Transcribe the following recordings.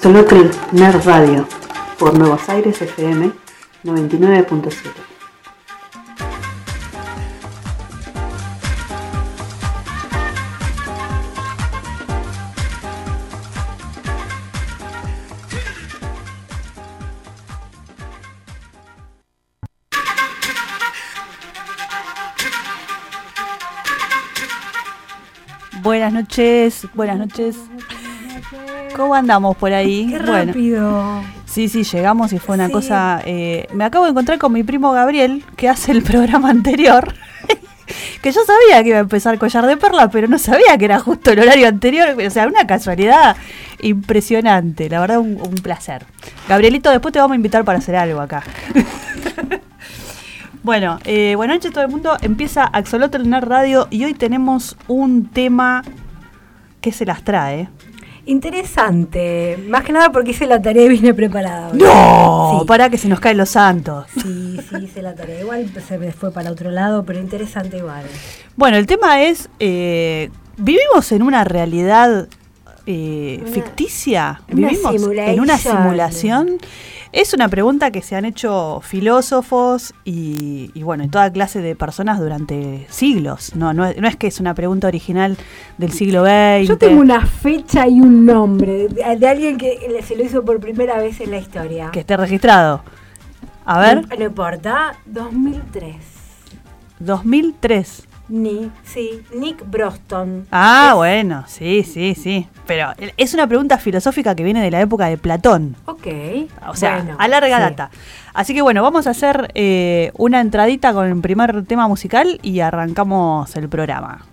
Solotl Nerd Radio por Nuevos Aires FM 99.7. Buenas noches, buenas noches. ¿Cómo andamos por ahí? Qué Bueno, rápido. sí, sí, llegamos y fue una Sí. cosa... eh, me acabo de encontrar con mi primo Gabriel, que hace el programa anterior. que yo sabía que iba a empezar Collar de Perlas, pero no sabía que era justo el horario anterior. O sea, una casualidad impresionante. La verdad, un, un placer. Gabrielito, después te vamos a invitar para hacer algo acá. Bueno, eh, buenas noches todo el mundo. Empieza Axolotl Nerd Radio y hoy tenemos un tema que se las trae. Interesante. Más que nada porque hice la tarea y vine preparada. ¡No! Sí. Para que se nos caen los santos. Sí, sí, hice la tarea. Igual se me fue para otro lado, pero interesante igual. Bueno, el tema es, eh, ¿vivimos en una realidad eh, Una- ficticia? una ¿Vivimos en una simulación? Es una pregunta que se han hecho filósofos y, y, bueno, y toda clase de personas durante siglos. No, no, es, no es que es una pregunta original del siglo XX. Yo tengo una fecha y un nombre de, de alguien que se lo hizo por primera vez en la historia. que esté registrado. A ver, No, no importa. 2003. 2003. Nick, sí, Nick Broston. Ah, Es- bueno, sí, sí, sí. Pero es una pregunta filosófica que viene de la época de Platón. Ok. O sea, Bueno, a larga sí. data. Así que bueno, vamos a hacer eh, una entradita con el primer tema musical y arrancamos el programa.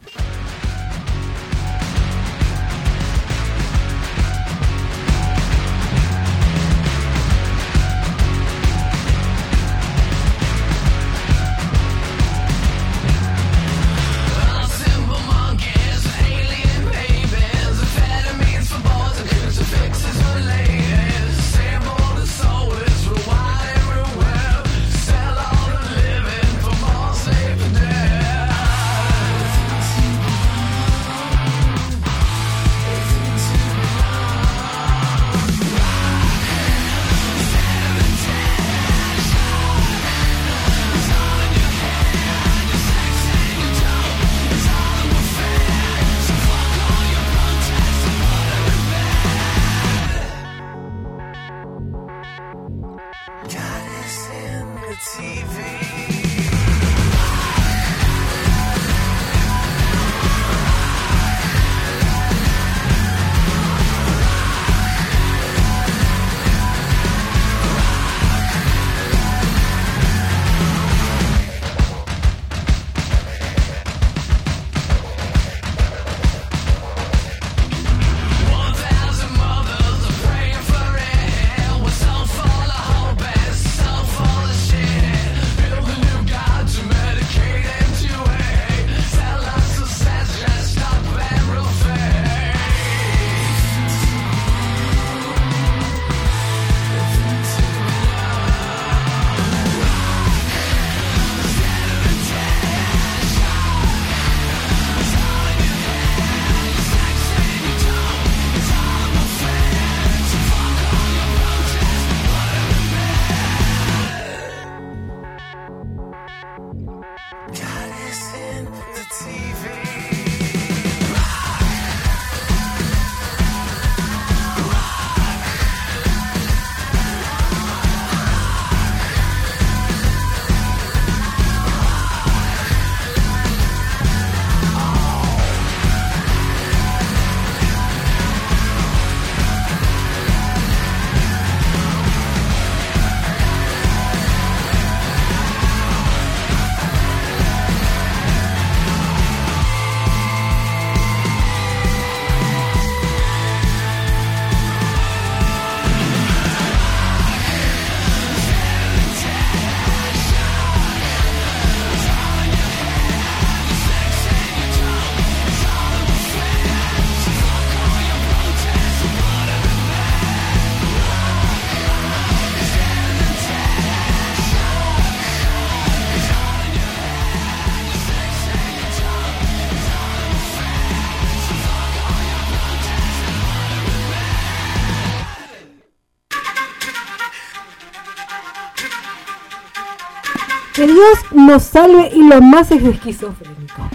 Nos salve y lo más es esquizofrénico.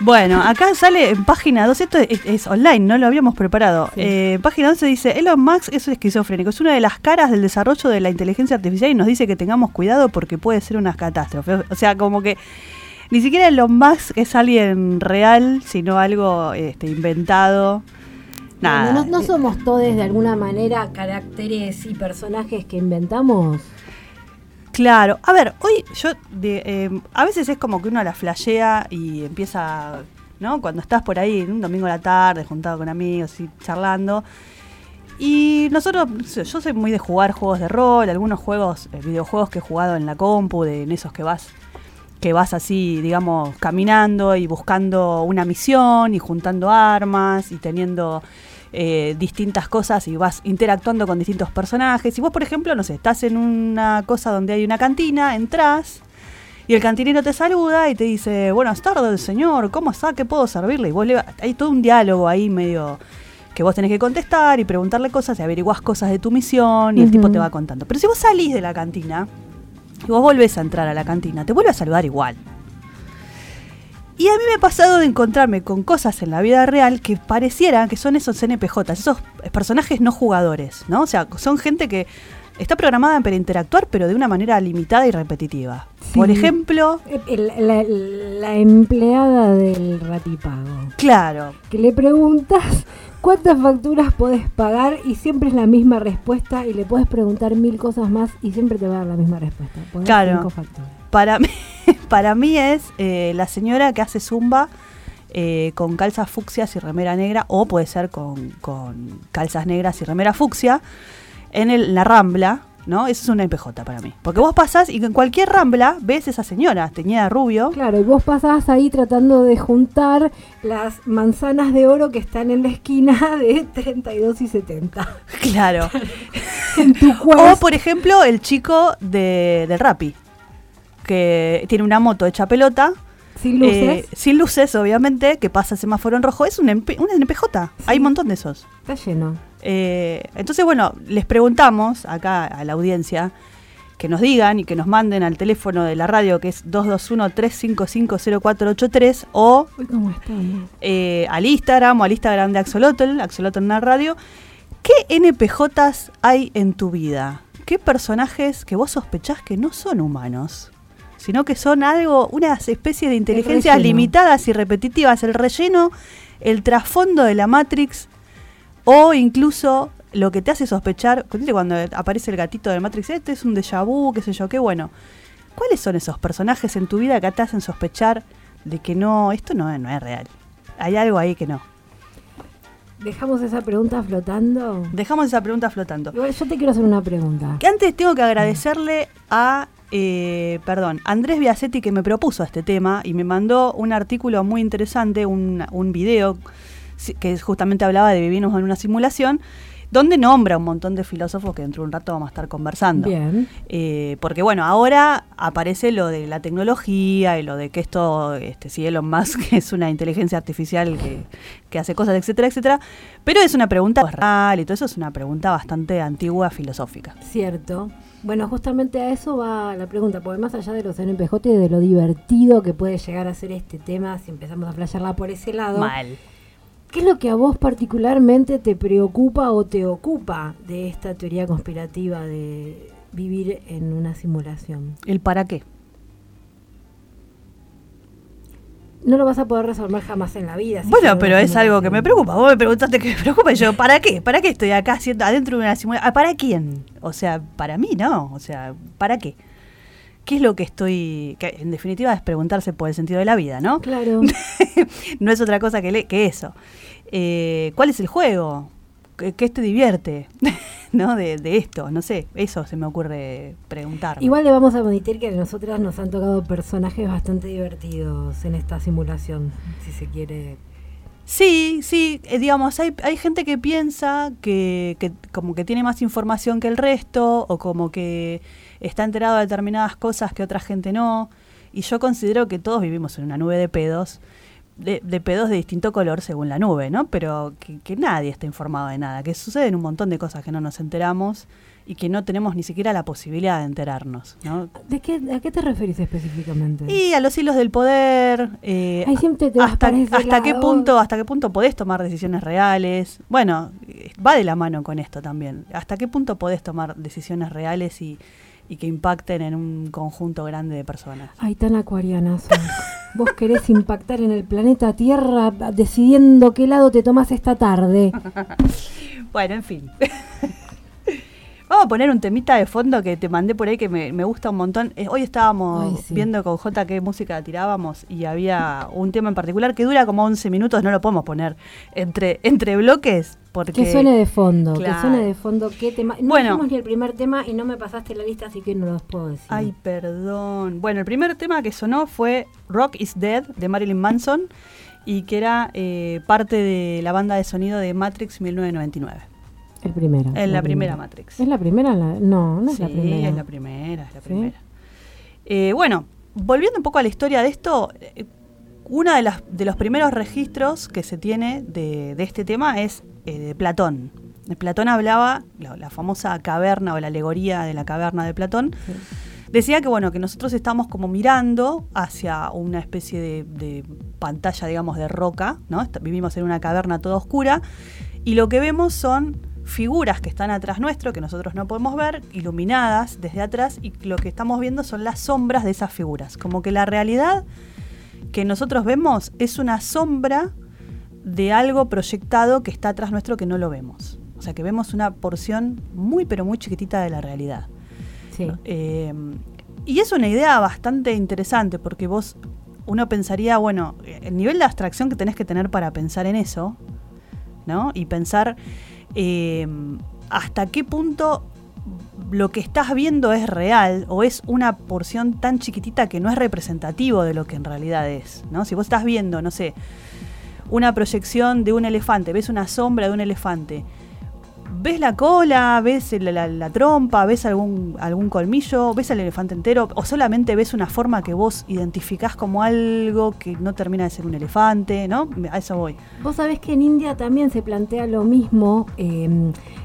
Bueno, acá sale en página 2, esto es, es online, no lo habíamos preparado. Sí. Eh, página 12 dice, Elon Musk es esquizofrénico, es una de las caras del desarrollo de la inteligencia artificial y nos dice que tengamos cuidado porque puede ser una catástrofe. O sea, como que ni siquiera Elon Musk es alguien real, sino algo este, inventado. Nada. ¿No, no somos todos de alguna manera caracteres y personajes que inventamos? Claro, a ver, hoy yo, de, eh, a veces es como que uno la flashea y empieza, ¿no? Cuando estás por ahí, un domingo a la tarde, juntado con amigos y charlando. Y nosotros, yo soy muy de jugar juegos de rol, algunos juegos, eh, videojuegos que he jugado en la compu, de, en esos que vas, que vas así, digamos, caminando y buscando una misión y juntando armas y teniendo eh, distintas cosas y vas interactuando con distintos personajes. Y vos, por ejemplo, no sé, estás en una cosa donde hay una cantina, entras y el cantinero te saluda y te dice, buenas tardes, señor, ¿cómo está? ¿Qué puedo servirle? Y vos le, hay todo un diálogo ahí medio que vos tenés que contestar y preguntarle cosas y averiguás cosas de tu misión y el tipo te va contando. Pero si vos salís de la cantina y vos volvés a entrar a la cantina, te vuelve a saludar igual. Y a mí me ha pasado de encontrarme con cosas en la vida real que parecieran que son esos NPJ, esos personajes no jugadores, ¿no? O sea, son gente que está programada para interactuar, pero de una manera limitada y repetitiva. Sí. Por ejemplo, la, la empleada del ratipago. claro, Que le preguntas cuántas facturas podés pagar y siempre es la misma respuesta y le puedes preguntar mil cosas más y siempre te va a dar la misma respuesta. Claro. cinco facturas. Para mí, para mí es eh, la señora que hace zumba eh, con calzas fucsias y remera negra, o puede ser con, con calzas negras y remera fucsia, en el- la rambla, ¿no? Eso es una NPJ para mí. Porque vos pasás y en cualquier rambla ves esa señora, teñida rubio. Claro, y vos pasás ahí tratando de juntar las manzanas de oro que están en la esquina de 32 y 70. Claro. En tu O, por ejemplo, el chico de, del Rappi, que tiene una moto hecha pelota. sin luces. eh, sin luces, obviamente, que pasa semáforo en rojo. Es un, MP un NPJ. Hay un montón de esos. Está lleno. Eh, entonces, bueno, les preguntamos acá a la audiencia que nos digan y que nos manden al teléfono de la radio que es 221-355-0483 o Uy, ¿cómo eh, al Instagram o al Instagram de Axolotl, Axolotl en la radio. ¿Qué NPJs hay en tu vida? ¿Qué personajes que vos sospechás que no son humanos? Sino que son algo, unas especies de inteligencias limitadas y repetitivas, el relleno, el trasfondo de la Matrix o incluso lo que te hace sospechar, ¿viste cuando aparece el gatito de Matrix, este es un déjà vu, qué sé yo, qué bueno. ¿Cuáles son esos personajes en tu vida que te hacen sospechar de que no, esto no, es- no es real? Hay algo ahí que no. Dejamos esa pregunta flotando. Dejamos esa pregunta flotando. Yo te quiero hacer una pregunta. Que antes tengo que agradecerle a, eh, perdón, Andrés Biasetti que me propuso este tema y me mandó un artículo muy interesante, un, un video que justamente hablaba de vivirnos en una simulación, donde nombra un montón de filósofos que dentro de un rato vamos a estar conversando. Bien. Eh, porque bueno, ahora aparece lo de la tecnología y lo de que esto, este, si Elon Musk es una inteligencia artificial que, que hace cosas, etcétera, etcétera. Pero es una pregunta real y todo eso es una pregunta bastante antigua filosófica. Cierto. Bueno, justamente a eso va la pregunta, porque más allá de los NPJ y de lo divertido que puede llegar a ser este tema, si empezamos a flashearla por ese lado, Mal. ¿Qué es lo que a vos particularmente te preocupa o te ocupa de esta teoría conspirativa de vivir en una simulación? ¿El para qué? No lo vas a poder resolver jamás en la vida. bueno, pero es algo que me preocupa. Vos me preguntaste qué me preocupa y yo, ¿para qué? ¿Para qué estoy acá haciendo adentro de una simulación? ¿Para quién? O sea, para mí no. O sea, ¿para qué? ¿Qué es lo que estoy...? Que en definitiva es preguntarse por el sentido de la vida, ¿no? Claro. no es otra cosa que, le- que eso. Eh, ¿Cuál es el juego? ¿Qué, te divierte? ¿No? De, de esto, no sé. Eso se me ocurre preguntar. Igual le vamos a admitir que a nosotras nos han tocado personajes bastante divertidos en esta simulación, si se quiere. Sí, sí, eh, digamos, hay, hay gente que piensa que, que como que tiene más información que el resto o como que está enterado de determinadas cosas que otra gente no. Y yo considero que todos vivimos en una nube de pedos, de, de pedos de distinto color según la nube, ¿no? Pero que, que nadie está informado de nada, que suceden un montón de cosas que no nos enteramos y que no tenemos ni siquiera la posibilidad de enterarnos, ¿no? ¿De qué, ¿A qué te referís específicamente? Y a los hilos del poder, eh, Ahí siempre te hasta, hasta qué punto, hasta qué punto podés tomar decisiones reales. Bueno, eh, va de la mano con esto también. Hasta qué punto podés tomar decisiones reales y, y que impacten en un conjunto grande de personas. Ay, tan acuariana sos. Vos querés impactar en el planeta Tierra decidiendo qué lado te tomás esta tarde. Bueno, en fin. Vamos a poner un temita de fondo que te mandé por ahí que me, me gusta un montón. Eh, hoy estábamos Ay, sí. viendo con J qué música tirábamos y había un tema en particular que dura como 11 minutos, no lo podemos poner entre, entre bloques porque... Que suene de fondo, Claro. que suene de fondo. ¿Qué tema? No Bueno. ni el primer tema y no me pasaste la lista, así que no los puedo decir. Ay, perdón. Bueno, el primer tema que sonó fue Rock is Dead de Marilyn Manson y que era eh, parte de la banda de sonido de Matrix 1999. El primero. En la primera Matrix. ¿Es la primera? La- no, no es sí, la primera. es la primera, es la ¿Sí? primera. Eh, bueno, volviendo un poco a la historia de esto, eh, uno de, las, de los primeros registros que se tiene de, de este tema es eh, de Platón. Platón hablaba, la, la famosa caverna o la alegoría de la caverna de Platón, Sí. decía que bueno, que nosotros estamos como mirando hacia una especie de, de pantalla, digamos, de roca, ¿no? Est- Vivimos en una caverna toda oscura, y lo que vemos son figuras que están atrás nuestro, que nosotros no podemos ver, iluminadas desde atrás, y lo que estamos viendo son las sombras de esas figuras. Como que la realidad que nosotros vemos es una sombra de algo proyectado que está atrás nuestro que no lo vemos. O sea que vemos una porción muy pero muy chiquitita de la realidad. Sí. Eh, y es una idea bastante interesante porque vos, uno pensaría, bueno, el nivel de abstracción que tenés que tener para pensar en eso, ¿no? Y pensar eh, hasta qué punto lo que estás viendo es real o es una porción tan chiquitita que no es representativo de lo que en realidad es, ¿no? Si vos estás viendo, no sé, una proyección de un elefante, ves una sombra de un elefante, ves la cola, ves la, la- la trompa, ves algún, algún colmillo, ves al elefante entero, o solamente ves una forma que vos identificás como algo que no termina de ser un elefante, ¿no? A eso voy. Vos sabés que en India también se plantea lo mismo, eh,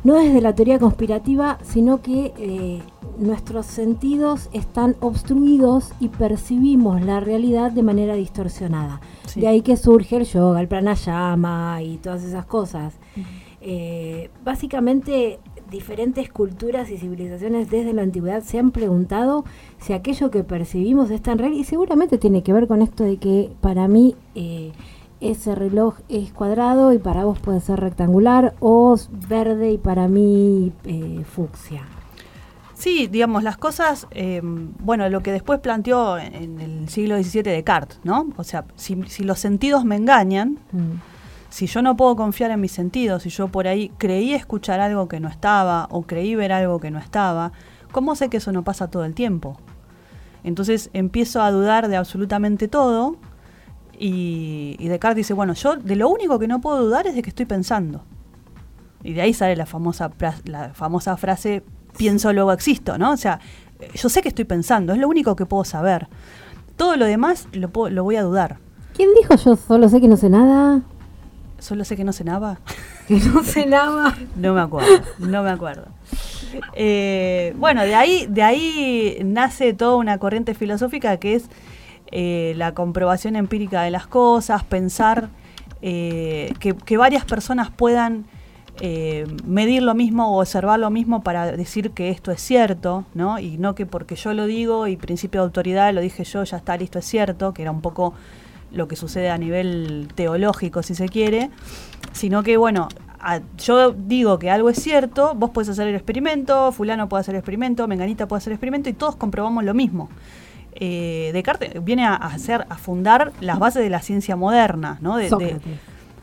no desde la teoría conspirativa, sino que eh, nuestros sentidos están obstruidos y percibimos la realidad de manera distorsionada. Sí. De ahí que surge el yoga, el pranayama y todas esas cosas. Eh, básicamente, diferentes culturas y civilizaciones desde la antigüedad se han preguntado si aquello que percibimos es tan real y seguramente tiene que ver con esto de que para mí eh, ese reloj es cuadrado y para vos puede ser rectangular o verde y para mí eh, fucsia. Sí, digamos, las cosas, eh, bueno, lo que después planteó en, en el siglo XVII Descartes, ¿no? O sea, si, si los sentidos me engañan, Mm. Si yo no puedo confiar en mis sentidos, si yo por ahí creí escuchar algo que no estaba o creí ver algo que no estaba, ¿cómo sé que eso no pasa todo el tiempo? Entonces empiezo a dudar de absolutamente todo y, Descartes dice, bueno, yo de lo único que no puedo dudar es de que estoy pensando. Y de ahí sale la famosa, la famosa frase, pienso luego existo, ¿no? O sea, yo sé que estoy pensando, es lo único que puedo saber. Todo lo demás lo, puedo- lo voy a dudar. ¿Quién dijo yo solo sé que no sé nada? Solo sé que no cenaba. No sé nada. No me acuerdo, no me acuerdo. Eh, bueno, de ahí, de ahí nace toda una corriente filosófica que es eh, la comprobación empírica de las cosas, pensar eh, que, que varias personas puedan medir lo mismo o observar lo mismo para decir que esto es cierto, ¿no? Y no que porque yo lo digo y principio de autoridad lo dije yo, ya está, listo, es cierto, que era un poco lo que sucede a nivel teológico, si se quiere, sino que, bueno, a- yo digo que algo es cierto, vos podés hacer el experimento, fulano puede hacer el experimento, menganita puede hacer el experimento y todos comprobamos lo mismo. Eh, Descartes viene a, hacer, a fundar las bases de la ciencia moderna, ¿no? De- de- Sócrates.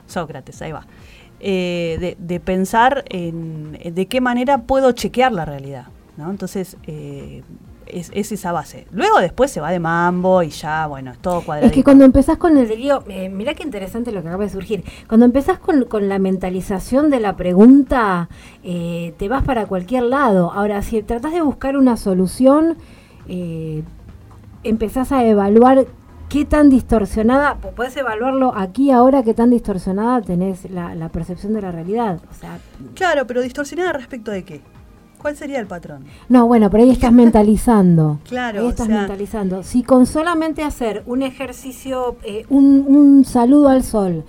Sócrates, ahí va. Eh, de, de pensar en, en de qué manera puedo chequear la realidad, ¿no? Entonces, eh, es, es esa base. Luego después se va de mambo y ya, bueno, es todo Es cuadradito. que cuando empezás con el delirio, eh, mirá qué interesante lo que acaba de surgir. Cuando empezás con, con la mentalización de la pregunta, eh, te vas para cualquier lado. Ahora, si tratás de buscar una solución, eh, empezás a evaluar qué tan distorsionada, podés evaluarlo aquí ahora, qué tan distorsionada tenés la, la percepción de la realidad. O sea, Claro, pero distorsionada respecto de qué? ¿Cuál sería el patrón? no, bueno, pero ahí estás mentalizando. Claro, Ahí o estás sea- mentalizando. Si con solamente hacer un ejercicio, eh, un, un saludo al sol,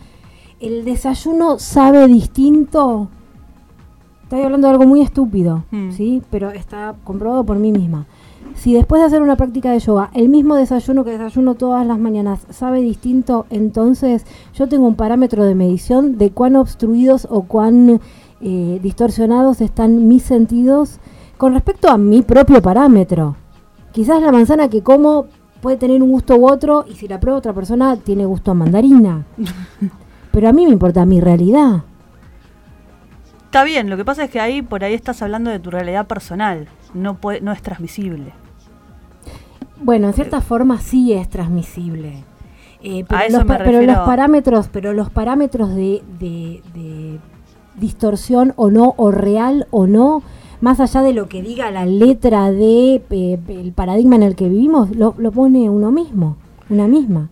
el desayuno sabe distinto, estoy hablando de algo muy estúpido, Mm. ¿sí? Pero está comprobado por mí misma. Si después de hacer una práctica de yoga, el mismo desayuno que desayuno todas las mañanas sabe distinto, entonces yo tengo un parámetro de medición de cuán obstruidos o cuán eh, distorsionados están mis sentidos con respecto a mi propio parámetro. Quizás la manzana que como puede tener un gusto u otro y si la prueba otra persona tiene gusto a mandarina. Pero a mí me importa mi realidad. Está bien, lo que pasa es que ahí por ahí estás hablando de tu realidad personal, no puede, no es transmisible. Bueno, en cierta forma sí es transmisible. Eh, pero, A eso los, me pa- pero los refiero. parámetros, pero los parámetros de, de- de distorsión o no, o real o no, más allá de lo que diga la letra de eh, el paradigma en el que vivimos, lo, lo pone uno mismo, una misma.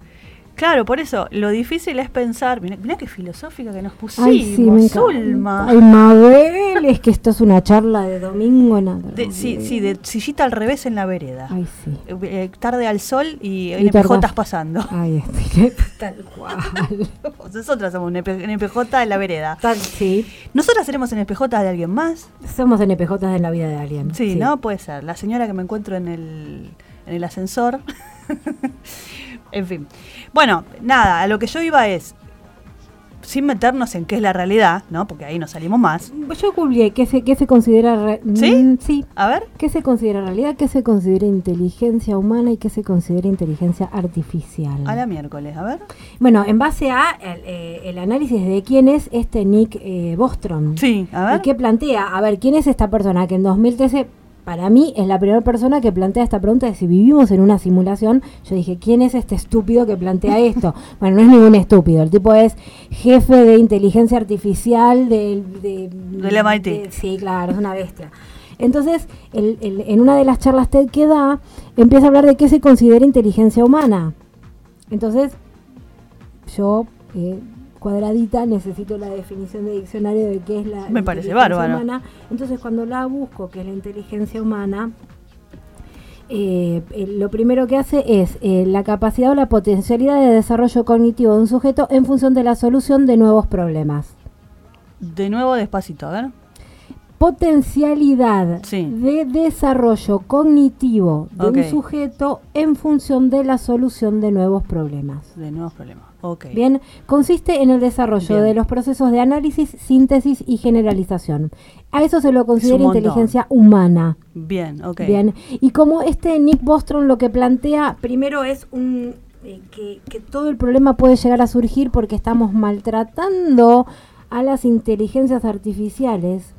Claro, por eso, lo difícil es pensar, mirá, mirá qué filosófica que nos pusimos, Ay, sí, me. Zulma. Ay, Mabel, es que esto es una charla de domingo. nada. De- sí, sí, de sillita al revés en la vereda. Ay, sí. Eh, eh, tarde al sol y, Y NPJ pasando. Ay, estoy tal cual. Nosotras somos NPJ en la vereda. Tal- sí, ¿Nosotras seremos NPJ de alguien más? somos NPJ en la vida de alguien. Sí, ¿no? Puede ser. La señora que me encuentro en el, en el ascensor. En fin. Bueno, nada, a lo que yo iba es, sin meternos en qué es la realidad, ¿no? Porque ahí no salimos más. Yo googleé qué se, qué se considera... re- ¿Sí? Mm, sí. A ver. ¿Qué se considera realidad? ¿Qué se considera inteligencia humana? ¿Y qué se considera inteligencia artificial? A la miércoles, a ver. Bueno, en base a el, eh, el análisis de quién es este Nick eh, Bostrom. Sí, a ver. ¿Y qué plantea? A ver, ¿quién es esta persona que en 2013, para mí, es la primera persona que plantea esta pregunta de si vivimos en una simulación? Yo dije, ¿quién es este estúpido que plantea esto? bueno, no es ningún estúpido. El tipo es jefe de inteligencia artificial del... De, Del MIT. de- sí, claro, es una bestia. Entonces, el- el- en una de las charlas TED que da, empieza a hablar de qué se considera inteligencia humana. Entonces, yo, eh, cuadradita, necesito la definición de diccionario de qué es la Me parece inteligencia bárbaro. humana. Entonces, cuando la busco, que es la inteligencia humana, eh, eh, lo primero que hace es eh, la capacidad o la potencialidad de desarrollo cognitivo de un sujeto en función de la solución de nuevos problemas. De nuevo despacito, a ver. Potencialidad Sí. de desarrollo cognitivo de un sujeto en función de la solución de nuevos problemas. De nuevos problemas. Bien, consiste en el desarrollo Bien. de los procesos de análisis, síntesis y generalización. A eso se lo considera inteligencia humana. Bien, ok. Bien, y como este Nick Bostrom lo que plantea, primero es un eh, que, que todo el problema puede llegar a surgir porque estamos maltratando a las inteligencias artificiales.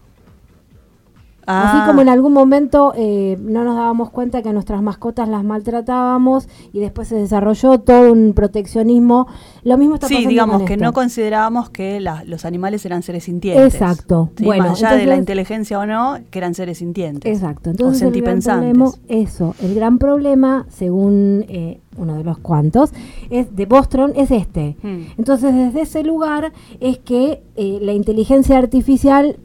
Ah, Así como en algún momento eh, no nos dábamos cuenta que a nuestras mascotas las maltratábamos y después se desarrolló todo un proteccionismo. Lo mismo está Sí, pasando digamos con que esto. no considerábamos que la- los animales eran seres sintientes. Exacto. Sí, Bueno, más allá de la entonces- inteligencia o no, que eran seres sintientes. Exacto. o Entonces el gran problema, eso, el gran problema, según eh, uno de los cuantos, es de Bostrom es este. Hmm. Entonces desde ese lugar es que eh, la inteligencia artificial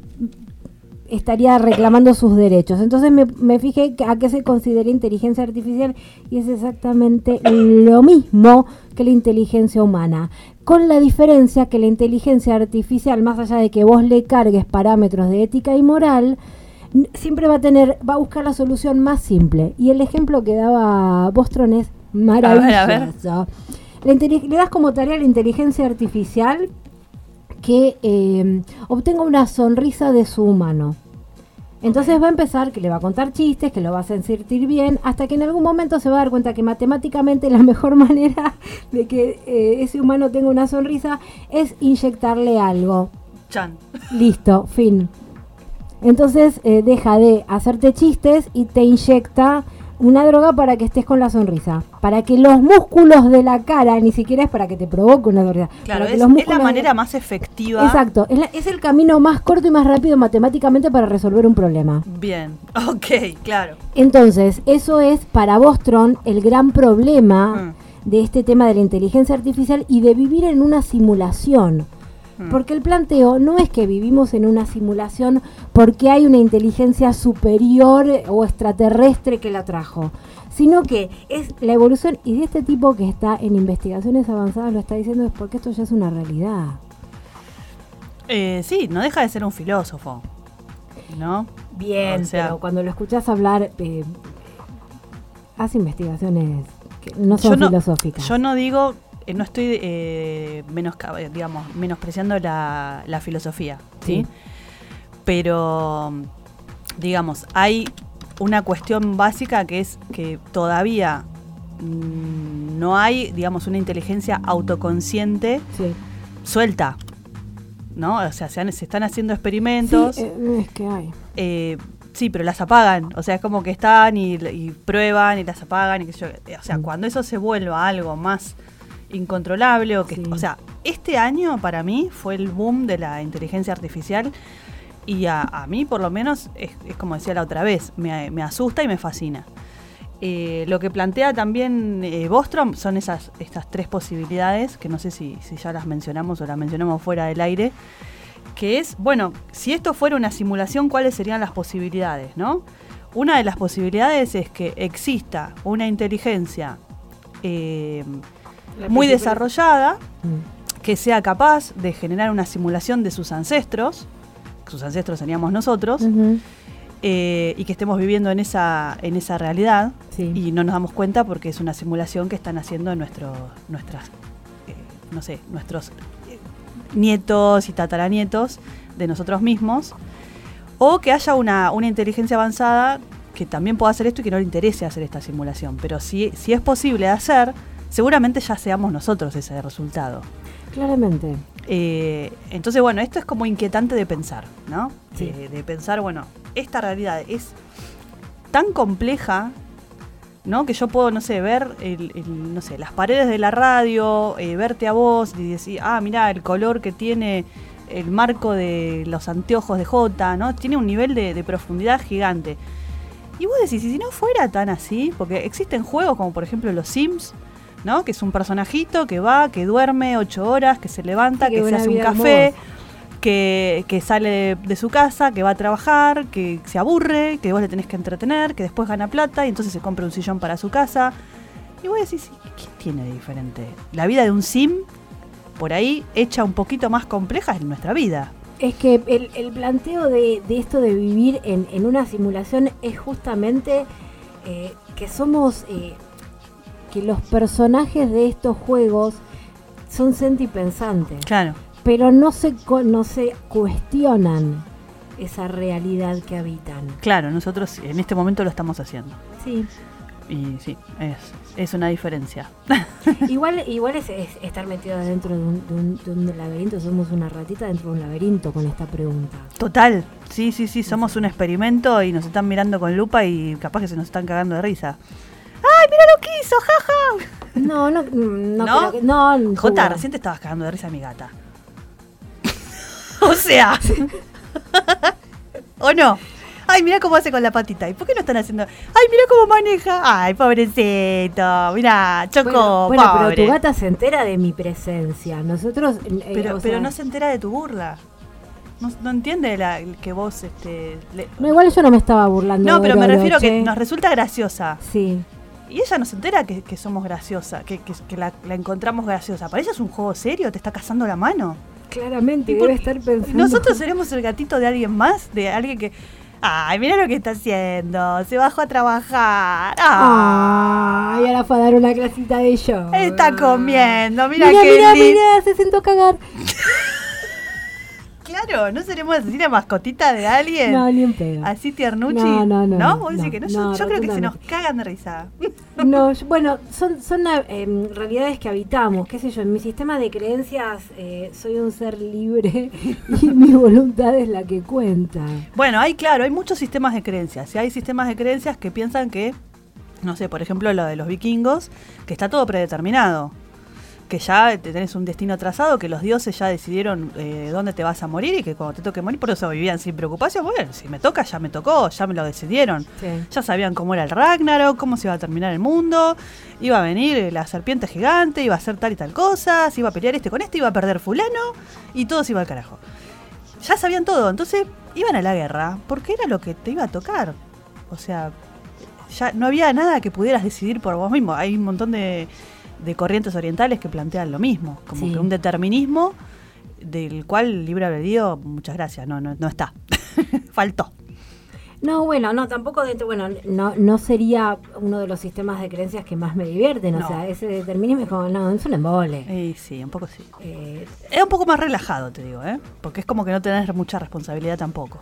estaría reclamando sus derechos. Entonces me, me fijé a qué se considera inteligencia artificial y es exactamente lo mismo que la inteligencia humana. Con la diferencia que la inteligencia artificial, más allá de que vos le cargues parámetros de ética y moral, siempre va a tener, va a buscar la solución más simple. Y el ejemplo que daba Bostrom es maravilloso. A ver, a ver. La inteli- le das como tarea a la inteligencia artificial que eh, obtenga una sonrisa de su humano. Entonces va a empezar, que le va a contar chistes, que lo va a hacer sentir bien, hasta que en algún momento se va a dar cuenta que matemáticamente la mejor manera de que eh, ese humano tenga una sonrisa es inyectarle algo. Chan. Listo, fin. Entonces eh, deja de hacerte chistes y te inyecta una droga para que estés con la sonrisa. Para que los músculos de la cara, ni siquiera es para que te provoque una sonrisa. Claro, es, la manera más efectiva. Exacto, es, la- es el camino más corto y más rápido matemáticamente para resolver un problema. Bien, ok, claro. Entonces, eso es para Bostrom el gran problema de este tema de la inteligencia artificial y de vivir en una simulación. Porque el planteo no es que vivimos en una simulación porque hay una inteligencia superior o extraterrestre que la trajo, sino que es la evolución y de este tipo que está en investigaciones avanzadas lo está diciendo es porque esto ya es una realidad. Eh, sí, no deja de ser un filósofo. ¿No? Bien, O sea- pero cuando lo escuchás hablar, eh, hace investigaciones que no son Yo no- filosóficas. Yo no digo, eh, no estoy eh, menosca- eh, digamos, menospreciando la, la filosofía, ¿sí? Sí. Pero, digamos, hay una cuestión básica que es que todavía mm, no hay, digamos, una inteligencia autoconsciente Sí. suelta, ¿no? O sea, se, han- se están haciendo experimentos. Sí, es que hay. eh, sí, pero las apagan. O sea, es como que están y, y prueban y las apagan. Y que yo, o sea, Mm. cuando eso se vuelva algo más incontrolable, o que, Sí. o sea, este año para mí fue el boom de la inteligencia artificial. Y a, a mí, por lo menos, es, es como decía la otra vez, me, me asusta y me fascina. Eh, lo que plantea también eh, Bostrom son esas estas tres posibilidades, que no sé si, si ya las mencionamos o las mencionamos fuera del aire, que es, bueno, si esto fuera una simulación, ¿cuáles serían las posibilidades? ¿no? Una de las posibilidades es que exista una inteligencia eh, La muy desarrollada Mm. que sea capaz de generar una simulación de sus ancestros, sus ancestros seríamos nosotros, eh, y que estemos viviendo en esa, en esa realidad Sí. y no nos damos cuenta porque es una simulación que están haciendo nuestro, nuestras, eh, no sé, nuestros eh, nietos y tataranietos de nosotros mismos, o que haya una, una inteligencia avanzada que también pueda hacer esto y que no le interese hacer esta simulación. Pero si, si es posible de hacer, seguramente ya seamos nosotros ese resultado. Claramente. Eh, entonces, bueno, esto es como inquietante de pensar, ¿no? Sí. De, de pensar, bueno, esta realidad es tan compleja, ¿no? Que yo puedo, no sé, ver, el- el, no sé, las paredes de la radio, eh, verte a vos y decir, ah, mira, el color que tiene el marco de los anteojos de J, ¿no? Tiene un nivel de, de profundidad gigante. Y vos decís, ¿y si no fuera tan así? Porque existen juegos como por ejemplo los Sims, ¿no? Que es un personajito que va, que duerme ocho horas, que se levanta, Sí, que se hace un café, hermosa. que, que sale de, su casa, que va a trabajar, que se aburre, que vos le tenés que entretener, que después gana plata y entonces se compra un sillón para su casa. Y vos decís, ¿qué tiene de diferente? La vida de un sim, por ahí, hecha un poquito más compleja es nuestra vida. Es que el, el planteo de, de esto de vivir en, en una simulación es justamente eh, que somos, eh, que los personajes de estos juegos son sentipensantes, Claro. pero no se, no se cuestionan esa realidad que habitan. Claro, nosotros en este momento lo estamos haciendo. Sí. Y sí, es, es una diferencia. igual igual es, es estar metidos dentro de un, de un- de un laberinto, somos una ratita dentro de un laberinto con esta pregunta. Total, sí, sí, sí, somos un experimento y nos están mirando con lupa y capaz que se nos están cagando de risa. ¡Ay, mira lo que hizo, jaja! No, no, no, ¿No? creo que- no, Jota, recién te estabas cagando de risa a mi gata. o sea. ¿O no? Ay, mira cómo hace con la patita. ¿Y por qué no están haciendo? Ay, mira cómo maneja. Ay, pobrecito. Mira, chocó. Bueno, bueno, pero tu gata se entera de mi presencia. Nosotros. eh, Pero, o pero sea, no se entera de tu burla. No, no entiende la, que vos este, le- no, igual yo no me estaba burlando. No, pero me refiero a que nos resulta graciosa. Sí. Y ella no se entera que, que somos graciosa, que, que- que la, la encontramos graciosa. ¿Para ella es un juego serio? ¿Te está cazando la mano? Claramente, ¿Y por- debe estar pensando. ¿Nosotros seremos el gatito de alguien más? ¿De alguien que... Ay, mira lo que está haciendo. Se bajó a trabajar. Ah, Ay, ahora fue a dar una clasita de yoga. está comiendo. Mira, Mira, qué mira, lindo. mira, se sentó a cagar. Claro, ¿no seremos así la mascotita de alguien? No, ni pedo. Así tiernuchi. No, no, no, no, ¿Vos decís no, que no? Yo, no, yo creo que se nos cagan de risa. No, yo- bueno, son, son eh, em, realidades que habitamos, qué sé yo, en mi sistema de creencias eh, soy un ser libre y mi voluntad es la que cuenta. Bueno, hay, claro, hay muchos sistemas de creencias. Y hay sistemas de creencias que piensan que, no sé, por ejemplo, lo de los vikingos, que está todo predeterminado. Que ya te tenés un destino trazado, que los dioses ya decidieron eh, dónde te vas a morir y que cuando te toque morir, por eso vivían sin preocupación. Bueno, si me toca, ya me tocó, ya me lo decidieron. Sí. Ya sabían cómo era el Ragnarok, cómo se iba a terminar el mundo, iba a venir la serpiente gigante, iba a hacer tal y tal cosa, se iba a pelear este con este, iba a perder fulano y todo se iba al carajo. Ya sabían todo, entonces iban a la guerra porque era lo que te iba a tocar. O sea, ya no había nada que pudieras decidir por vos mismo. Hay un montón de, de corrientes orientales que plantean lo mismo, como Sí. que un determinismo del cual el libre albedrío, muchas gracias, no, no, no está. Faltó. No, bueno, no, tampoco dentro, bueno, no, no sería uno de los sistemas de creencias que más me divierten, No. o sea, ese determinismo es como, no, es un embole. Y sí, un poco sí. Eh, Es un poco más relajado, te digo, ¿eh? Porque es como que no tenés mucha responsabilidad tampoco.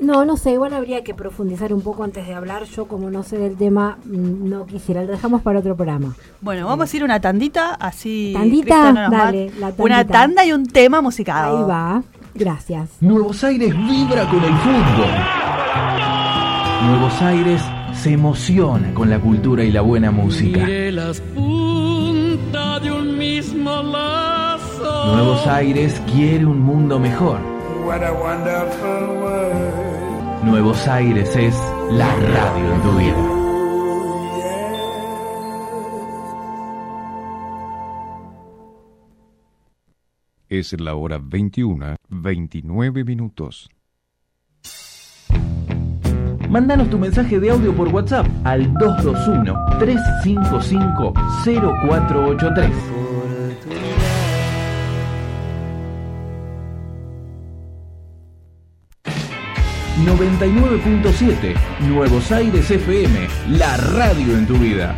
No, no sé, igual habría que profundizar un poco antes de hablar. Yo, como no sé del tema, mm, no quisiera, lo dejamos para otro programa. Bueno, vamos a ir una tandita, así. Tandita, no dale, la Una tandita. tanda y un tema musicado. Ahí va, gracias. Nuevos Aires vibra con el fútbol. Nuevos Aires se emociona con la cultura y la buena música. Mire las puntas de un mismo lazo. Nuevos Aires quiere un mundo mejor. What a wonderful world. Nuevos Aires es la radio en tu vida. Es la hora 21, 29 minutos. Mándanos tu mensaje de audio por WhatsApp al 221-355-0483. ...99.7... Nuevos Aires FM... ...la radio en tu vida...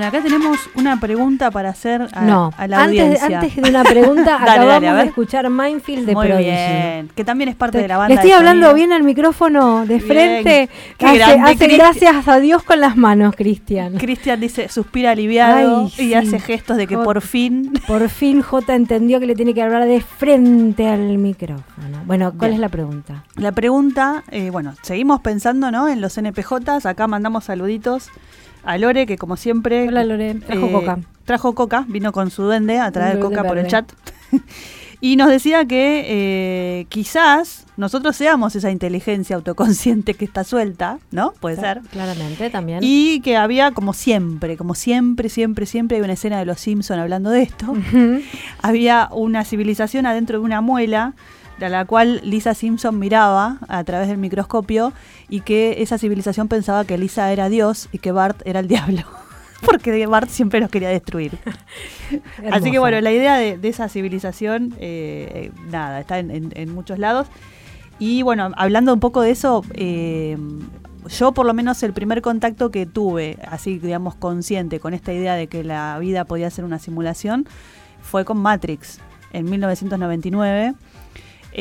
Bueno, acá tenemos una pregunta para hacer a, no, a la antes, audiencia. antes de una pregunta, Dale, acabamos dale, de escuchar Minefield de Muy Prodigy. bien, que también es parte de la banda. Le estoy hablando sonido. bien al micrófono de Bien. frente. Qué Hace, grande, hace Cristi- gracias a Dios con las manos, Cristian. Cristian dice, suspira aliviado Ay, y sí. hace gestos de que por fin... Por fin J entendió que le tiene que hablar de frente al micrófono. Bueno, ¿cuál Bien. es la pregunta? La pregunta, eh, bueno, seguimos pensando ¿no? en los NPJs, acá mandamos saluditos a Lore, que como siempre... Hola, Lore. Trajo eh, coca. Trajo coca, vino con su duende a traer coca por el chat. y nos decía que eh, quizás nosotros seamos esa inteligencia autoconsciente que está suelta, ¿no? Puede ser. Claramente, también. Y que había, como siempre, como siempre, siempre, siempre hay una escena de los Simpson hablando de esto. Había una civilización adentro de una muela, de la cual Lisa Simpson miraba a través del microscopio y que esa civilización pensaba que Lisa era Dios y que Bart era el diablo. Porque Bart siempre los quería destruir. Así que bueno, la idea de, de esa civilización, eh, nada, está en, en- en muchos lados. Y bueno, hablando un poco de eso, eh, yo por lo menos el primer contacto que tuve, así digamos consciente, con esta idea de que la vida podía ser una simulación, fue con Matrix, en 1999,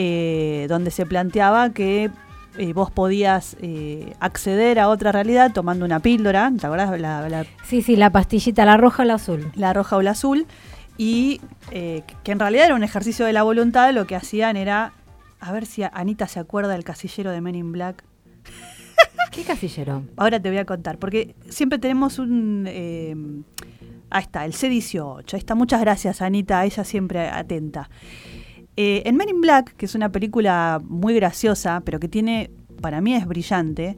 eh, donde se planteaba que eh, vos podías eh, acceder a otra realidad tomando una píldora, ¿te acordás? La, la Sí, sí, la pastillita, la roja o la azul. la roja o la azul, y eh, que en realidad era un ejercicio de la voluntad, lo que hacían era, a ver si Anita se acuerda del casillero de Men in Black. ¿Qué casillero? Ahora te voy a contar, porque siempre tenemos un... eh, ahí está, el C18, ahí está, muchas gracias Anita, ella siempre atenta. Eh, en Men in Black, que es una película muy graciosa, pero que tiene, para mí es brillante,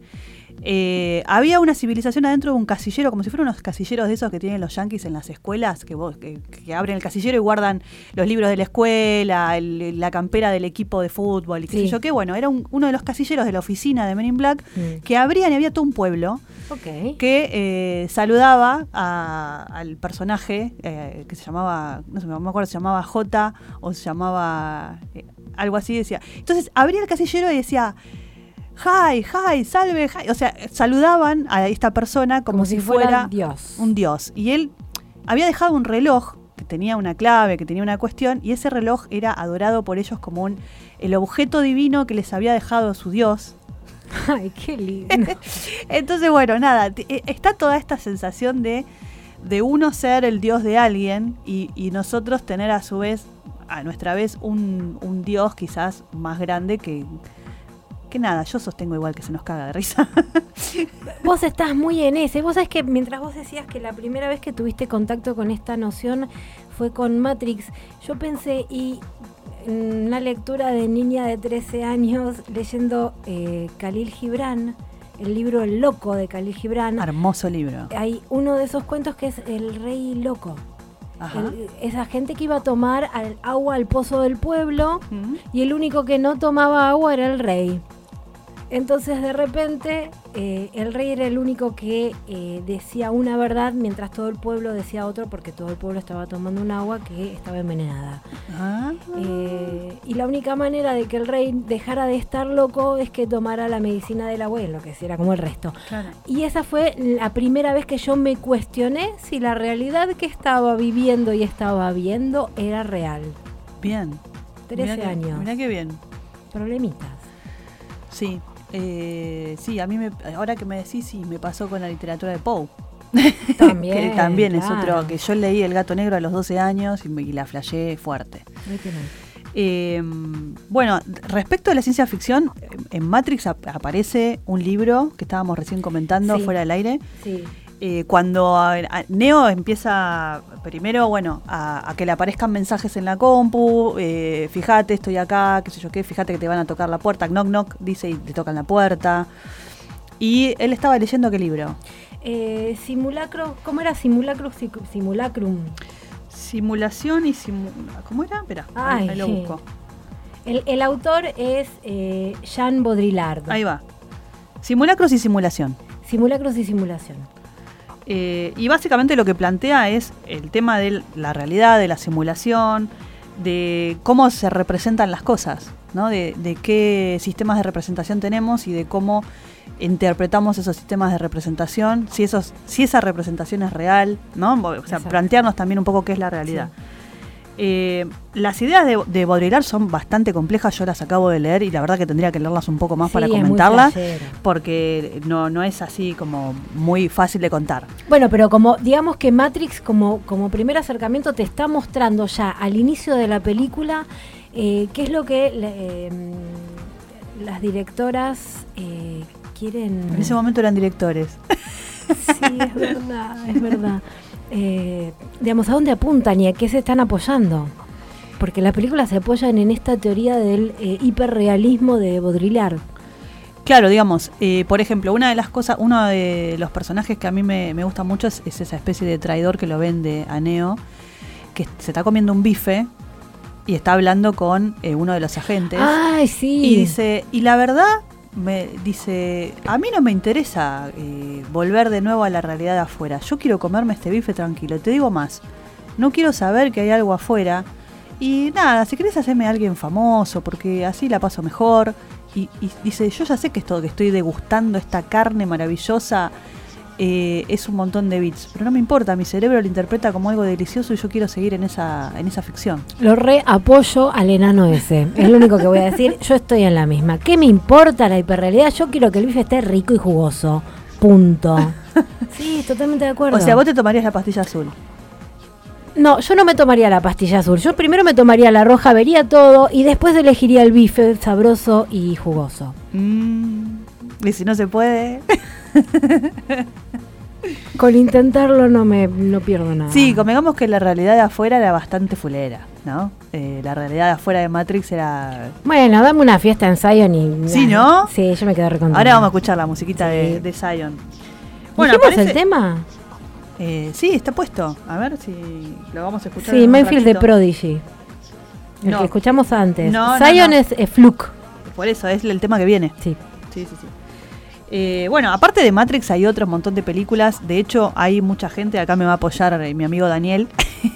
eh, había una civilización adentro de un casillero, como si fueran unos casilleros de esos que tienen los yankees en las escuelas, que, vos, que, que abren el casillero y guardan los libros de la escuela, el- la campera del equipo de fútbol y qué Sí. sé yo qué. Bueno, era un- uno de los casilleros de la oficina de Men in Black Mm. que abrían y había todo un pueblo que eh, saludaba a- al personaje eh, que se llamaba, no sé, me acuerdo se llamaba J o se llamaba eh, algo así, decía. Entonces abría el casillero y decía, hi, hi, salve, hi. O sea, saludaban a esta persona como, si, fuera, Dios. un dios. Y él había dejado un reloj que tenía una clave, que tenía una cuestión, y ese reloj era adorado por ellos como un, el objeto divino que les había dejado su dios. Ay, qué lindo. Entonces, bueno, nada, eh, está toda esta sensación de, de uno ser el dios de alguien y, y nosotros tener a su vez, a nuestra vez, un, un dios quizás más grande que, que nada, yo sostengo igual que se nos caga de risa. Vos estás muy en ese. Vos sabés que mientras vos decías que la primera vez que tuviste contacto con esta noción fue con Matrix, yo pensé y en una lectura de niña de 13 años leyendo eh, Khalil Gibran, el libro El Loco de Khalil Gibran, Hermoso libro. hay uno de esos cuentos que es El Rey Loco. El- esa gente que iba a tomar al- agua al pozo del pueblo Mm. y el único que no tomaba agua era el rey. Entonces de repente eh, el rey era el único que eh, decía una verdad mientras todo el pueblo decía otro porque todo el pueblo estaba tomando un agua que estaba envenenada. Ah. Eh, y la única manera de que el rey dejara de estar loco es que tomara la medicina del abuelo, que era como el resto. Claro. Y esa fue la primera vez que yo me cuestioné si la realidad que estaba viviendo y estaba viendo era real. Bien. 13 Mirá que- años. Mirá qué bien. Problemitas. Sí. Eh, sí, a mí me, ahora que me decís, sí, me pasó con la literatura de Poe. También, que también es otro, que yo leí El gato negro a los 12 años y, me, y la flasheé fuerte. Eh, bueno, respecto a la ciencia ficción, en Matrix ap- aparece un libro que estábamos recién comentando Sí. fuera del aire. Sí. Eh, cuando a- a- Neo empieza primero, bueno, a, a que le aparezcan mensajes en la compu, eh, fíjate, estoy acá, qué sé yo qué, fíjate que te van a tocar la puerta, knock knock, dice y le tocan la puerta. Y él estaba leyendo qué libro? Eh, simulacro, ¿cómo era? Simulacro, simulacrum. Simulación y simu ¿Cómo era? Espera, ahí, lo busco. El, el autor es eh, Jean Baudrillard. Ahí va. Simulacros y simulación. Simulacros y simulación. Eh, y básicamente lo que plantea es el tema de la realidad, de la simulación, de cómo se representan las cosas, ¿no? de, de qué sistemas de representación tenemos y de cómo interpretamos esos sistemas de representación, si, esos, si esa representación es real, ¿no? o sea, Exacto. plantearnos también un poco qué es la realidad. Eh, las ideas de, de Baudrillard son bastante complejas, yo las acabo de leer y la verdad que tendría que leerlas un poco más Sí, para comentarlas, porque no, no es así como muy fácil de contar. Bueno, pero como digamos que Matrix como, como primer acercamiento te está mostrando ya al inicio de la película eh, qué es lo que eh, las directoras eh, quieren... En ese momento eran directores. Sí, es verdad, es verdad. Eh, digamos, ¿a dónde apuntan y a qué se están apoyando? Porque las películas se apoyan en esta teoría del eh, hiperrealismo de Baudrillard. Claro, digamos, eh, por ejemplo, una de las cosas, uno de los personajes que a mí me, me gusta mucho es, es esa especie de traidor que lo vende a Neo, que se está comiendo un bife y está hablando con eh, uno de los agentes. Ay, sí. Y dice, y la verdad, me dice, a mí no me interesa eh, volver de nuevo a la realidad de afuera. Yo quiero comerme este bife tranquilo. Te digo más, no quiero saber que hay algo afuera. Y nada, si querés hacerme alguien famoso, porque así la paso mejor. Y, y dice, yo ya sé que esto que estoy degustando, esta carne maravillosa, eh, es un montón de bits. Pero no me importa, mi cerebro lo interpreta como algo delicioso y yo quiero seguir en esa, en esa ficción. Lo re apoyo al enano ese. Es lo único que voy a decir. Yo estoy en la misma. ¿Qué me importa la hiperrealidad? Yo quiero que el bife esté rico y jugoso. Punto. Sí, totalmente de acuerdo. O sea, vos te tomarías la pastilla azul. No, yo no me tomaría la pastilla azul. Yo primero me tomaría la roja, vería todo y después elegiría el bife sabroso y jugoso. Mm, y si no se puede. Con intentarlo no me no pierdo nada. Sí, convengamos que la realidad de afuera era bastante fulera, ¿no? Eh, la realidad de afuera de Matrix era. Bueno, dame una fiesta en Zion y. Sí, ¿no? Sí, yo me quedé recontenta. Ahora vamos a escuchar la musiquita Sí. de, de Zion. Bueno, aparece- el tema? Eh, sí, está puesto. A ver si lo vamos a escuchar. Sí, Mayfield de. Prodigy. El No. que escuchamos antes. No, Zion no. es Fluke. Por eso es el tema que viene. Sí. Sí, sí, sí. Eh, bueno, aparte de Matrix hay otro montón de películas. De hecho, hay mucha gente, acá me va a apoyar eh, mi amigo Daniel,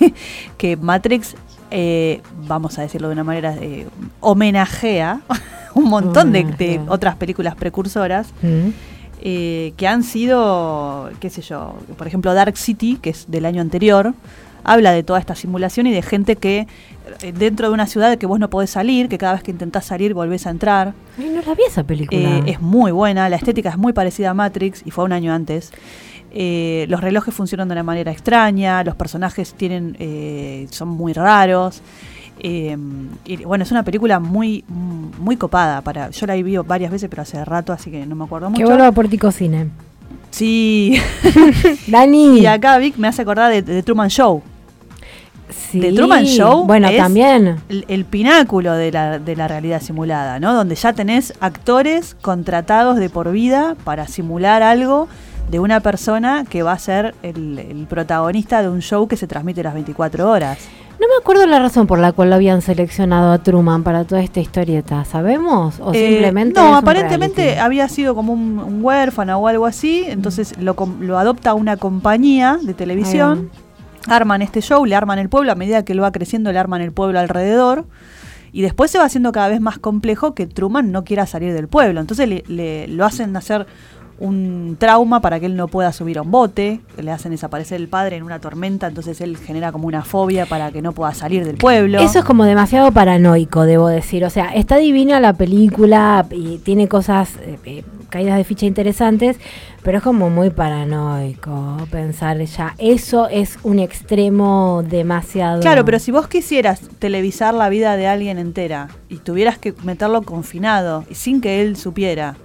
que Matrix, eh, vamos a decirlo de una manera, eh, homenajea un montón de, otras películas precursoras Mm. que han sido, qué sé yo, por ejemplo Dark City, que es del año anterior, habla de toda esta simulación y de gente que eh, dentro de una ciudad que vos no podés salir, que cada vez que intentás salir volvés a entrar. Ay, no la vi esa película. Eh, es muy buena, la estética es muy parecida a Matrix y fue un año antes. Eh, los relojes funcionan de una manera extraña, los personajes tienen eh, son muy raros. Eh, y bueno, es una película muy muy copada. para Yo la he visto varias veces, pero hace rato, así que no me acuerdo que mucho. vuelva a Pórtico Cine. Sí, Dani. y acá Vic me hace acordar de, de Truman Show. Sí. The Truman Show Bueno, es- también. El, el pináculo de la, de la realidad simulada, ¿no? Donde ya tenés actores contratados de por vida para simular algo de una persona que va a ser el, el protagonista de un show que se transmite las 24 horas. No me acuerdo la razón por la cual lo habían seleccionado a Truman para toda esta historieta, ¿sabemos? ¿O Eh, simplemente no, aparentemente reality? había sido como un, un huérfano o algo así, entonces lo, com- lo adopta una compañía de televisión, arman este show, le arman el pueblo, a medida que él va creciendo le arman el pueblo alrededor, y después se va haciendo cada vez más complejo que Truman no quiera salir del pueblo, entonces le, le- lo hacen hacer un trauma para que él no pueda subir a un bote, le hacen desaparecer el padre en una tormenta, entonces él genera como una fobia para que no pueda salir del pueblo. Eso es como demasiado paranoico, debo decir. O sea, está divina la película y tiene cosas, eh, eh, caídas de ficha interesantes, pero es como muy paranoico pensar ya. Eso es un extremo demasiado. Claro, pero si vos quisieras televisar la vida de alguien entera y tuvieras que meterlo confinado y sin que él supiera,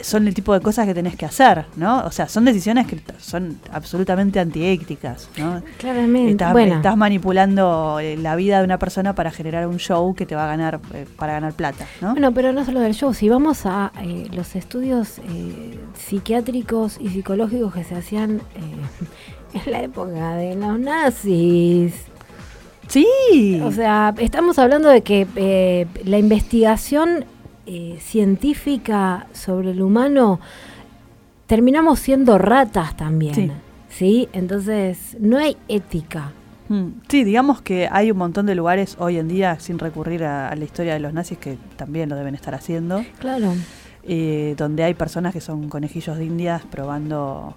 son el tipo de cosas que tenés que hacer, ¿no? O sea, son decisiones que son absolutamente antiéticas, ¿no? Claramente. Estás, bueno, estás manipulando eh, la vida de una persona para generar un show que te va a ganar, eh, para ganar plata, ¿no? Bueno, pero no solo del show, si vamos a eh, los estudios eh, psiquiátricos y psicológicos que se hacían en la época de los nazis. sí. O sea, estamos hablando de que la investigación eh, científica sobre el humano terminamos siendo ratas también. Sí. Sí. Entonces, no hay ética. Mm, Sí, digamos que hay un montón de lugares hoy en día, sin recurrir a, a la historia de los nazis, que también lo deben estar haciendo, Claro. eh, donde hay personas que son conejillos de indias probando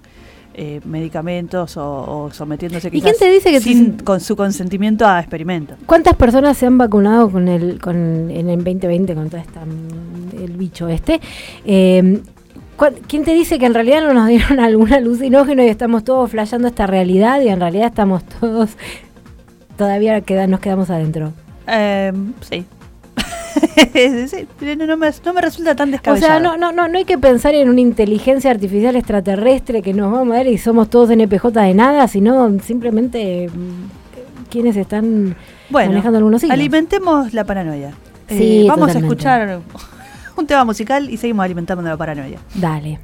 eh, medicamentos o, o sometiéndose ¿Y quizás quién te dice que sin te- con su consentimiento a experimentos. ¿Cuántas personas se han vacunado con el, con, en el 2020 con toda esta, mm, el bicho este? Eh, ¿cuál- ¿Quién te dice que en realidad no nos dieron algún alucinógeno y estamos todos flasheando esta realidad y en realidad estamos todos, todavía queda, nos quedamos adentro? Eh, sí. No, no me, no me resulta tan O descabellado. sea, no, no, no, no hay que pensar en una inteligencia artificial extraterrestre que nos va a mover y somos todos NPJ de nada, sino simplemente mm, quienes están bueno, manejando algunos hilos. alimentemos la paranoia. Eh, vamos totalmente. a escuchar un tema musical y seguimos alimentando la paranoia. Dale.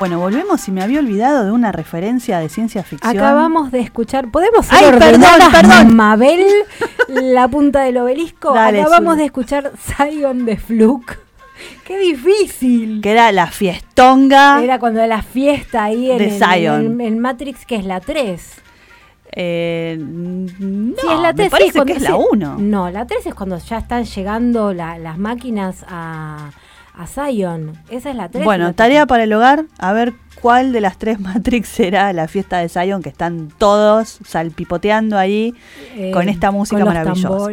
Bueno, volvemos y me había olvidado de una referencia de ciencia ficción. Acabamos de escuchar, ¿podemos ser Ay, perdón, ordenadas, perdón. Mabel, la punta del obelisco? Dale, Acabamos de escuchar Zion de Fluke. ¡Qué difícil! Que era la fiestonga. Era cuando la fiesta ahí en, De el- Zion. en- en Matrix, que es la 3. Eh, no, Sí, es la 3. me sí, parece cuando que es la se- 1. No, la 3 es cuando ya están llegando la- las máquinas a, a Zion. Esa es la 3. Bueno, tarea para el hogar, a ver cuál de las tres Matrix será la fiesta de Zion, que están todos salpipoteando ahí con esta música maravillosa.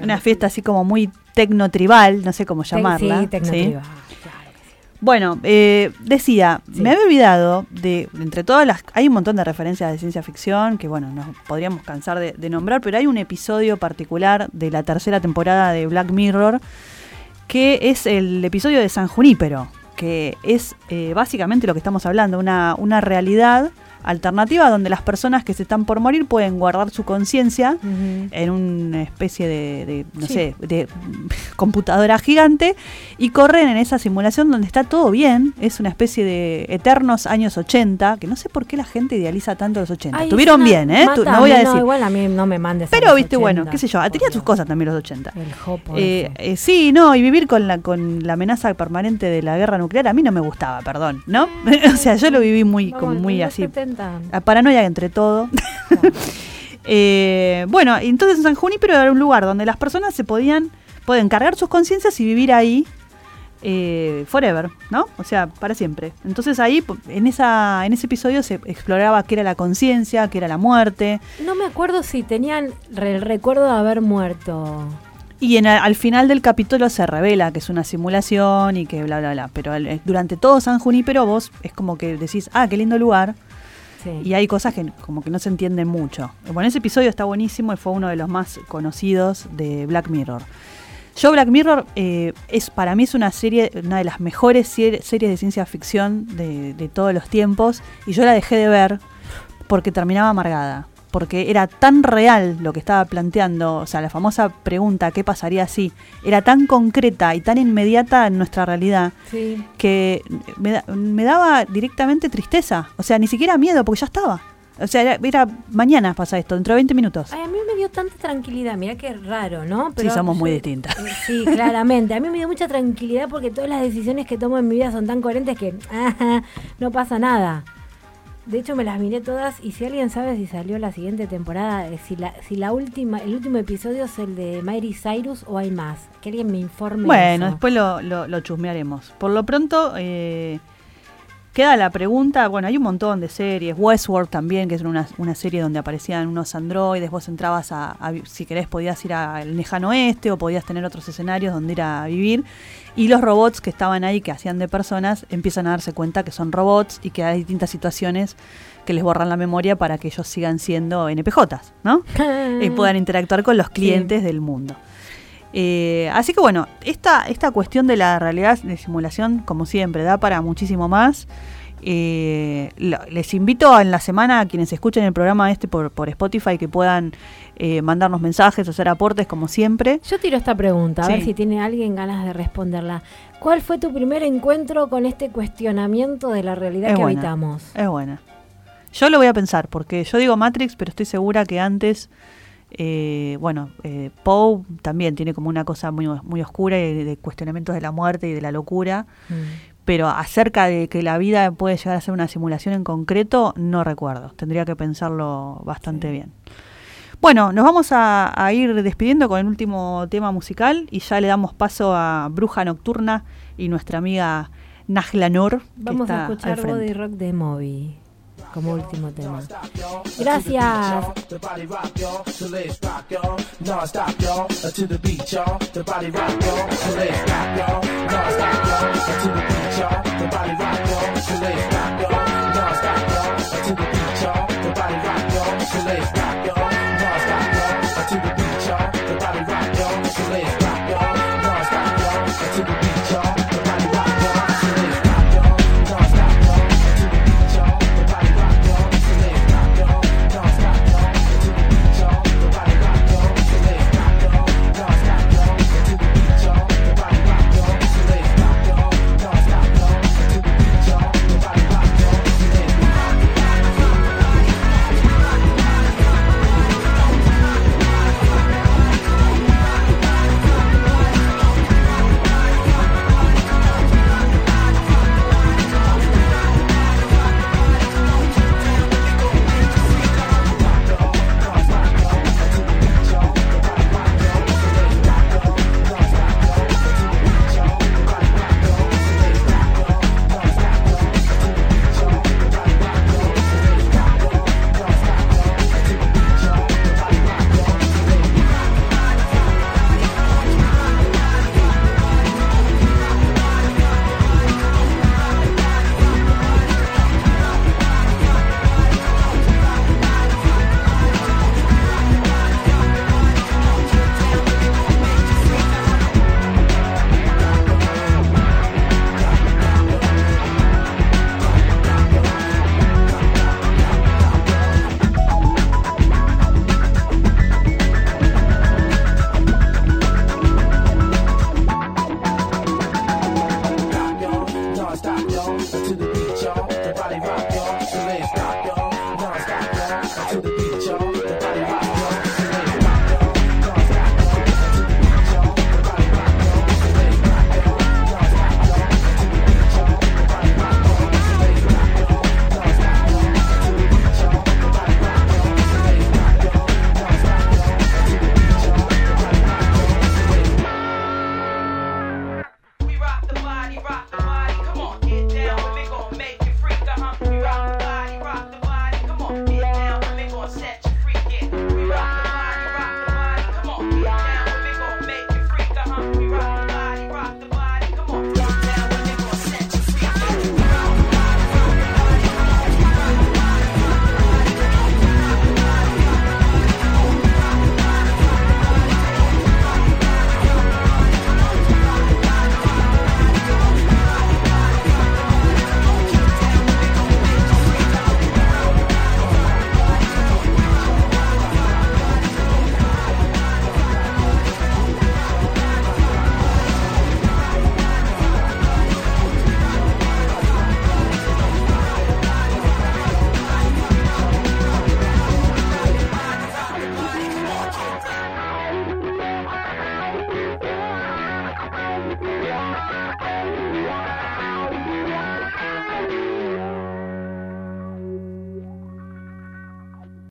Una fiesta así como muy tecno tribal, no sé cómo llamarla. Sí, tecnotribal, claro. Bueno, eh, decía, Sí. me había olvidado de, entre todas las, hay un montón de referencias de ciencia ficción que, bueno, nos podríamos cansar de, de nombrar, pero hay un episodio particular de la tercera temporada de Black Mirror que es el episodio de San Junípero, que es eh, básicamente lo que estamos hablando, una, una realidad alternativa donde las personas que se están por morir pueden guardar su conciencia en una especie de, de, no Sí. sé, de computadora gigante y corren en esa simulación donde está todo bien. Es una especie de eternos años 80, que no sé por qué la gente idealiza tanto los 80. Ay, Estuvieron bien, ¿eh? Mátame, no voy a decir. igual a mí no me mandes Pero, viste, bueno, 80, qué sé yo, tenía sus cosas también los 80. El jopo Eh, eh, sí, no, y vivir con la, con la amenaza permanente de la guerra nuclear a mí no me gustaba, perdón, ¿no? o sea, yo lo viví muy, Vamos, como muy así, 70. A paranoia entre todo. Eh, bueno, entonces en San Junípero era un lugar donde las personas se podían, pueden cargar sus conciencias y vivir ahí eh, forever, ¿no? O sea, para siempre. Entonces ahí, en, esa, en ese episodio se exploraba qué era la conciencia, qué era la muerte. No me acuerdo si tenían el recuerdo de haber muerto. Y en, al final del capítulo se revela que es una simulación y que bla, bla, bla. Pero al- durante todo San Junípero vos es como que decís, ah, qué lindo lugar. Y hay cosas que como que no se entienden mucho. Bueno, ese episodio está buenísimo y fue uno de los más conocidos de Black Mirror. Yo Black Mirror eh, es para mí es una serie, una de las mejores series de ciencia ficción de todos los tiempos y yo la dejé de ver porque terminaba amargada, porque era tan real lo que estaba planteando, o sea, la famosa pregunta ¿qué pasaría si? Era tan concreta y tan inmediata en nuestra realidad Sí. que me, da- me daba directamente tristeza. O sea, ni siquiera miedo, porque ya estaba. O sea, era, era, mañana pasa esto, dentro de 20 minutos. Ay, a mí me dio tanta tranquilidad, mira qué raro, ¿no? sí, somos muy distintas. Eh, Sí, claramente. A mí me dio mucha tranquilidad porque todas las decisiones que tomo en mi vida son tan coherentes que ajá, no pasa nada. De hecho, me las miré todas y si alguien sabe si salió la siguiente temporada, eh, si la, si la última, el último episodio es el de Miley Cyrus o hay más, que alguien me informe. Bueno, eso. después lo, lo, lo chusmearemos. Por lo pronto, eh, queda la pregunta, bueno, hay un montón de series, Westworld también, que es una, una serie donde aparecían unos androides, vos entrabas a, a si querés podías ir al lejano oeste o podías tener otros escenarios donde ir a vivir, y los robots que estaban ahí, que hacían de personas, empiezan a darse cuenta que son robots y que hay distintas situaciones que les borran la memoria para que ellos sigan siendo NPJs, ¿no? y puedan interactuar con los clientes del mundo. Eh, así que bueno, esta, esta cuestión de la realidad de simulación, como siempre, da para muchísimo más. Eh, les invito en la semana a quienes escuchen el programa este por, por Spotify que puedan eh, mandarnos mensajes, hacer aportes como siempre. Yo tiro esta pregunta, a Sí. ver si tiene alguien ganas de responderla. ¿Cuál fue tu primer encuentro con este cuestionamiento de la realidad Es que buena. habitamos? Es buena. Yo lo voy a pensar, porque yo digo Matrix, pero estoy segura que antes, eh, bueno, eh, Poe también tiene como una cosa muy, muy oscura y de cuestionamientos de la muerte y de la locura. Mm. pero acerca de que la vida puede llegar a ser una simulación en concreto, no recuerdo. Tendría que pensarlo bastante bien. Bueno, nos vamos a, a ir despidiendo con el último tema musical y ya le damos paso a Bruja Nocturna y nuestra amiga Najla Nur. que Vamos está a escuchar. Body Rock de Moby como último tema. Gracias. to the beat, y'all. The body rock, y'all. Let's it